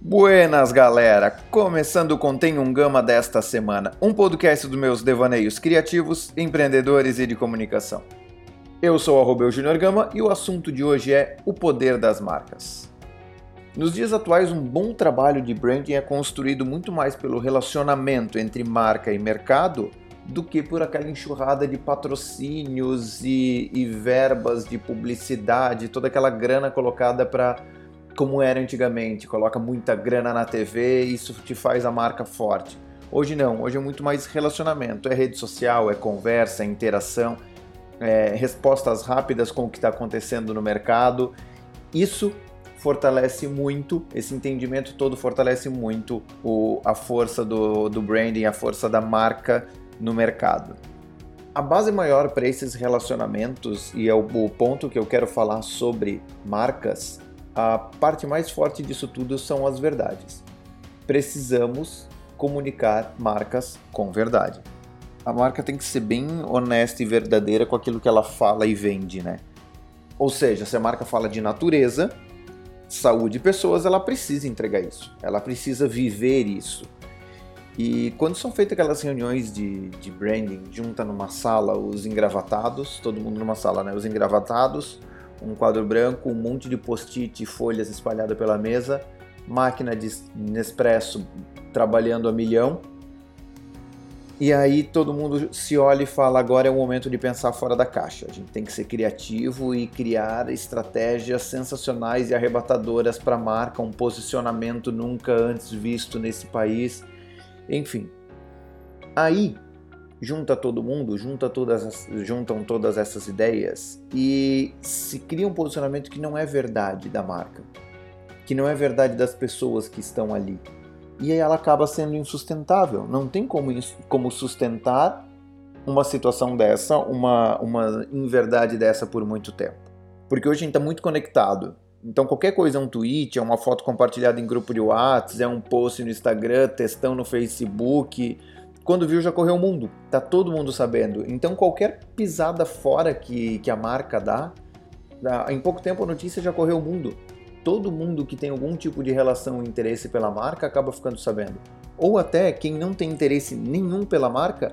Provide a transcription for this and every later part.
Buenas, galera! Começando o Contém um Gama desta semana, um podcast dos meus devaneios criativos, empreendedores e de comunicação. Eu sou o Rubel Junior Gama e o assunto de hoje é o poder das marcas. Nos dias atuais, um bom trabalho de branding é construído muito mais pelo relacionamento entre marca e mercado do que por aquela enxurrada de patrocínios e, e verbas de publicidade, toda aquela grana colocada para como era antigamente, coloca muita grana na TV e isso te faz a marca forte. Hoje não, hoje é muito mais relacionamento, é rede social, é conversa, é interação, é respostas rápidas com o que está acontecendo no mercado. Isso fortalece muito, esse entendimento todo fortalece muito o, a força do, do branding, a força da marca no mercado. A base maior para esses relacionamentos, e é o, o ponto que eu quero falar sobre marcas, a parte mais forte disso tudo são as verdades. Precisamos comunicar marcas com verdade. A marca tem que ser bem honesta e verdadeira com aquilo que ela fala e vende, né? Ou seja, se a marca fala de natureza, saúde e pessoas, ela precisa entregar isso. Ela precisa viver isso. E quando são feitas aquelas reuniões de, de branding, junta numa sala os engravatados, todo mundo numa sala, né? Os engravatados, um quadro branco, um monte de post-it e folhas espalhada pela mesa, máquina de Nespresso trabalhando a milhão. E aí todo mundo se olha e fala: agora é o momento de pensar fora da caixa. A gente tem que ser criativo e criar estratégias sensacionais e arrebatadoras para a marca, um posicionamento nunca antes visto nesse país. Enfim. Aí junta todo mundo, junta todas, juntam todas essas ideias e se cria um posicionamento que não é verdade da marca, que não é verdade das pessoas que estão ali. E aí ela acaba sendo insustentável. Não tem como, como sustentar uma situação dessa, uma, uma inverdade dessa por muito tempo. Porque hoje a gente está muito conectado. Então qualquer coisa é um tweet, é uma foto compartilhada em grupo de WhatsApp, é um post no Instagram, textão no Facebook, quando viu, já correu o mundo. Tá todo mundo sabendo. Então, qualquer pisada fora que, que a marca dá, em pouco tempo a notícia já correu o mundo. Todo mundo que tem algum tipo de relação e interesse pela marca acaba ficando sabendo. Ou até quem não tem interesse nenhum pela marca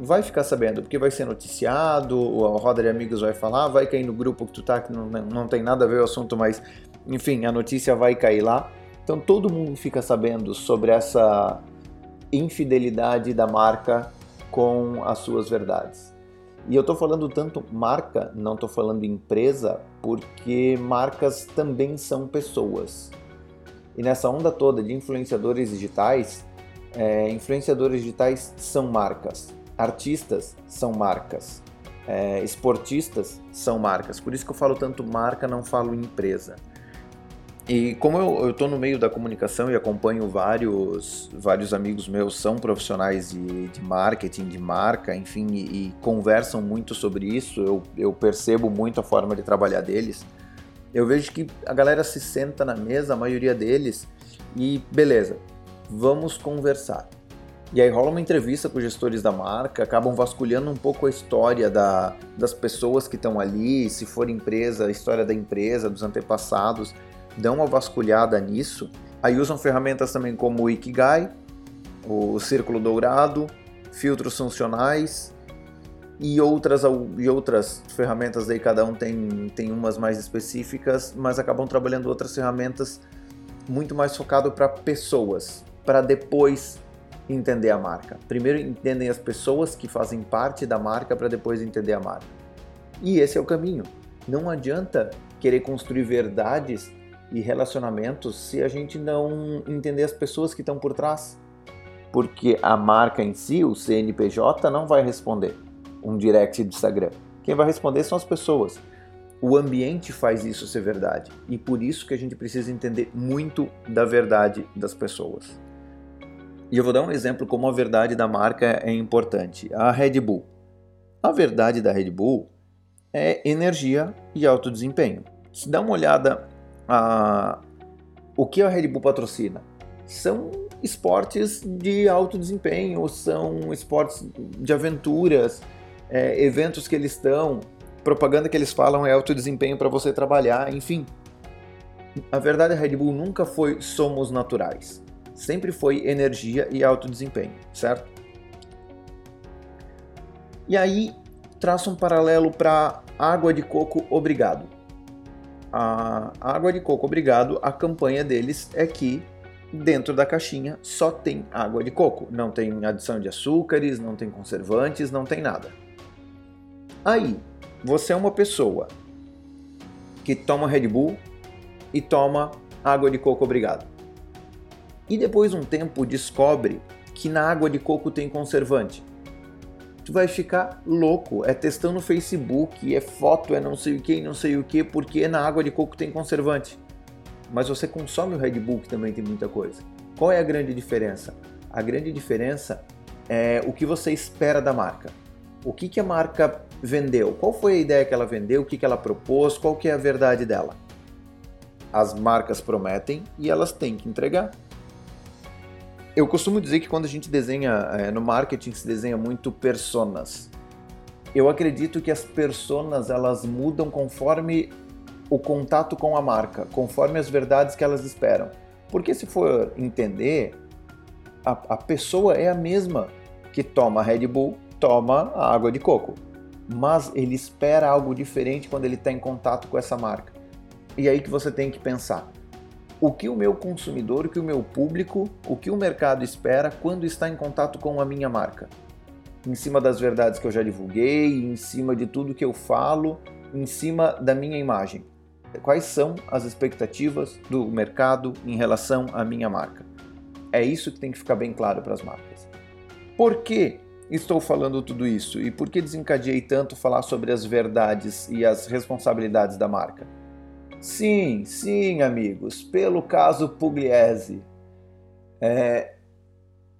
vai ficar sabendo, porque vai ser noticiado, a roda de amigos vai falar, vai cair no grupo que tu tá, que não, não tem nada a ver o assunto, mas enfim, a notícia vai cair lá. Então todo mundo fica sabendo sobre essa infidelidade da marca com as suas verdades. E eu estou falando tanto marca, não estou falando empresa, porque marcas também são pessoas. E nessa onda toda de influenciadores digitais, é, influenciadores digitais são marcas, artistas são marcas, é, esportistas são marcas. Por isso que eu falo tanto marca, não falo empresa. E como eu estou no meio da comunicação e acompanho vários, vários amigos meus são profissionais de, de marketing, de marca, enfim, e, e, conversam muito sobre isso, eu, eu percebo muito a forma de trabalhar deles. Eu vejo que a galera se senta na mesa, a maioria deles, e beleza, vamos conversar. E aí rola uma entrevista com os gestores da marca, acabam vasculhando um pouco a história da, das pessoas que estão ali, se for empresa, a história da empresa, dos antepassados dão uma vasculhada nisso. Aí usam ferramentas também como o Ikigai, o Círculo Dourado, filtros funcionais e outras, e outras ferramentas aí, cada um tem, tem umas mais específicas, mas acabam trabalhando outras ferramentas muito mais focado para pessoas, para depois entender a marca. Primeiro entendem as pessoas que fazem parte da marca para depois entender a marca. E esse é o caminho. Não adianta querer construir verdades e relacionamentos se a gente não entender as pessoas que estão por trás. Porque a marca em si, o CNPJ, não vai responder um direct do Instagram. Quem vai responder são as pessoas. O ambiente faz isso ser verdade. E por isso que a gente precisa entender muito da verdade das pessoas. E eu vou dar um exemplo como a verdade da marca é importante. A Red Bull. A verdade da Red Bull é energia e alto desempenho. Se dá uma olhada a, o que a Red Bull patrocina? são esportes de alto desempenho, são esportes de aventuras, é, eventos que eles estão, propaganda que eles falam é alto desempenho para você trabalhar, enfim. A verdade é Red Bull nunca foi somos naturais. Sempre foi energia e alto desempenho, certo? E aí traça um paralelo para água de coco obrigado. A água de coco obrigado, a campanha deles é que dentro da caixinha só tem água de coco, não tem adição de açúcares, não tem conservantes, não tem nada. Aí, você é uma pessoa que toma Red Bull e toma água de coco obrigado. E depois um tempo descobre que na água de coco tem conservante. Tu vai ficar louco, é testando no Facebook, é foto, é não sei o que, não sei o que, porque na água de coco tem conservante. Mas você consome o Red Bull que também tem muita coisa. Qual é a grande diferença? A grande diferença é o que você espera da marca. O que, que a marca vendeu? Qual foi a ideia que ela vendeu? O que, que ela propôs? Qual que é a verdade dela? As marcas prometem e elas têm que entregar. Eu costumo dizer que quando a gente desenha é, no marketing se desenha muito personas. Eu acredito que as personas elas mudam conforme o contato com a marca, conforme as verdades que elas esperam. Porque se for entender, a, a pessoa é a mesma que toma Red Bull, toma a água de coco, mas ele espera algo diferente quando ele está em contato com essa marca. E aí que você tem que pensar: o que o meu consumidor, o que o meu público, o que o mercado espera quando está em contato com a minha marca? Em cima das verdades que eu já divulguei, em cima de tudo que eu falo, em cima da minha imagem. Quais são as expectativas do mercado em relação à minha marca? É isso que tem que ficar bem claro para as marcas. Por que estou falando tudo isso e por que desencadeei tanto falar sobre as verdades e as responsabilidades da marca? Sim, sim, amigos, pelo caso Pugliese. É,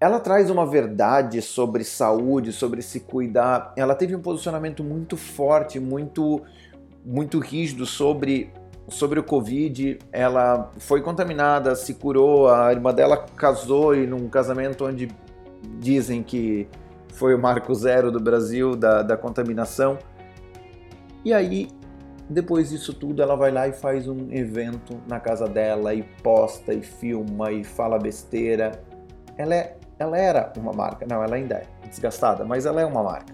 ela traz uma verdade sobre saúde, sobre se cuidar. Ela teve um posicionamento muito forte, muito muito rígido sobre sobre o Covid. Ela foi contaminada, se curou, a irmã dela casou e num casamento onde dizem que foi o marco zero do Brasil da, da contaminação. E aí depois disso tudo, ela vai lá e faz um evento na casa dela e posta e filma e fala besteira. Ela, é, ela era uma marca, não, ela ainda é desgastada, mas ela é uma marca.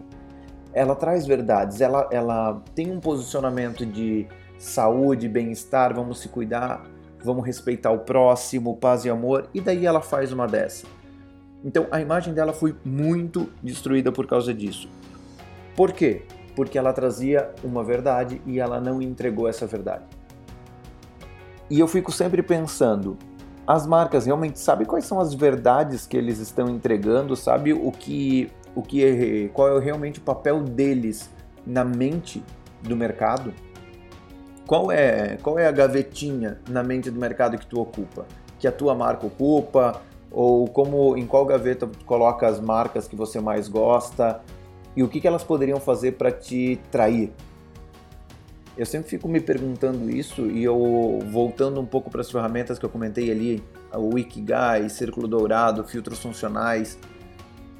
Ela traz verdades, ela, ela tem um posicionamento de saúde, bem-estar, vamos se cuidar, vamos respeitar o próximo, paz e amor, e daí ela faz uma dessa. Então a imagem dela foi muito destruída por causa disso. Por quê? Porque ela trazia uma verdade e ela não entregou essa verdade. E eu fico sempre pensando, as marcas realmente sabem quais são as verdades que eles estão entregando, sabe o que o que é, qual é realmente o papel deles na mente do mercado? Qual é qual é a gavetinha na mente do mercado que tu ocupa? Que a tua marca ocupa? Ou como em qual gaveta tu coloca as marcas que você mais gosta? E o que, que elas poderiam fazer para te trair? Eu sempre fico me perguntando isso e eu voltando um pouco para as ferramentas que eu comentei ali, o Wikigai, Círculo Dourado, filtros funcionais,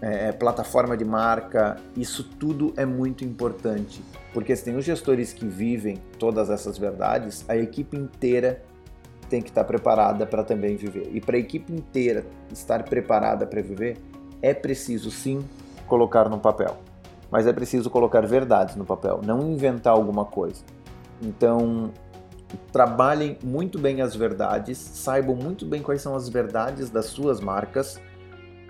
é, plataforma de marca, isso tudo é muito importante, porque se tem os gestores que vivem todas essas verdades, a equipe inteira tem que estar preparada para também viver. E para a equipe inteira estar preparada para viver, é preciso sim colocar no papel mas é preciso colocar verdades no papel, não inventar alguma coisa. Então, trabalhem muito bem as verdades, saibam muito bem quais são as verdades das suas marcas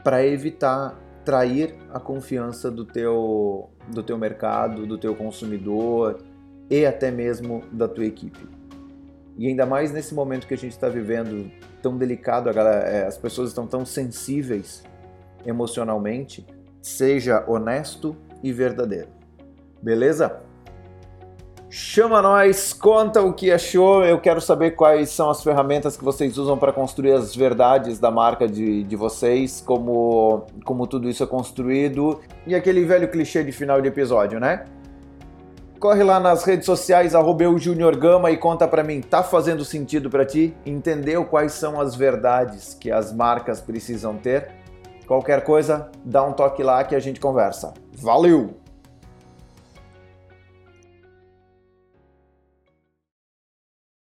para evitar trair a confiança do teu, do teu mercado, do teu consumidor e até mesmo da tua equipe. E ainda mais nesse momento que a gente está vivendo tão delicado, é, as pessoas estão tão sensíveis emocionalmente, seja honesto e verdadeiro. Beleza? Chama nós, conta o que achou. Eu quero saber quais são as ferramentas que vocês usam para construir as verdades da marca de, de vocês, como, como tudo isso é construído. E aquele velho clichê de final de episódio, né? corre lá nas redes sociais, arroba Gama e conta para mim, tá fazendo sentido para ti? Entendeu quais são as verdades que as marcas precisam ter? Qualquer coisa, dá um toque lá que a gente conversa. Valeu!